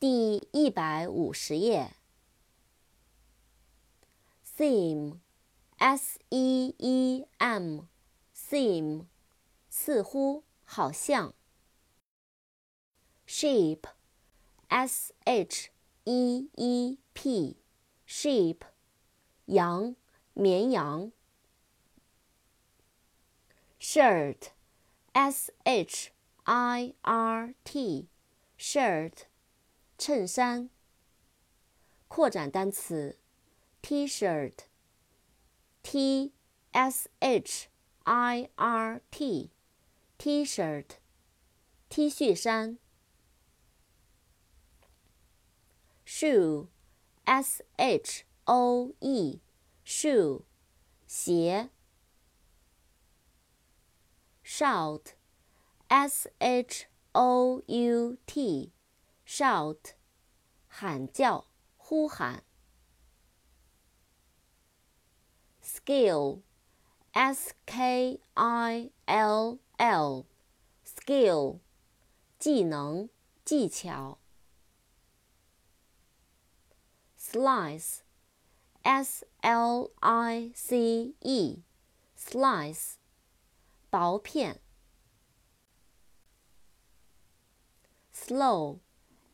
第一百五十页。Seem，S-E-E-M，seem，似乎，好像。Sheep，S-H-E-E-P，sheep，羊，绵羊。Shirt，S-H-I-R-T，shirt，衬衫。扩展单词，T-shirt，T-S-H-I-R-T，T-shirt，T 恤衫。Shoe，S-H-O-E，shoe，鞋。Shout，S-H-O-U-T Shout，S-H-O-U-T，shout，喊叫，呼喊。Skill，S-K-I-L-L，skill，技能，技巧。Slice，S-L-I-C-E，slice。薄片。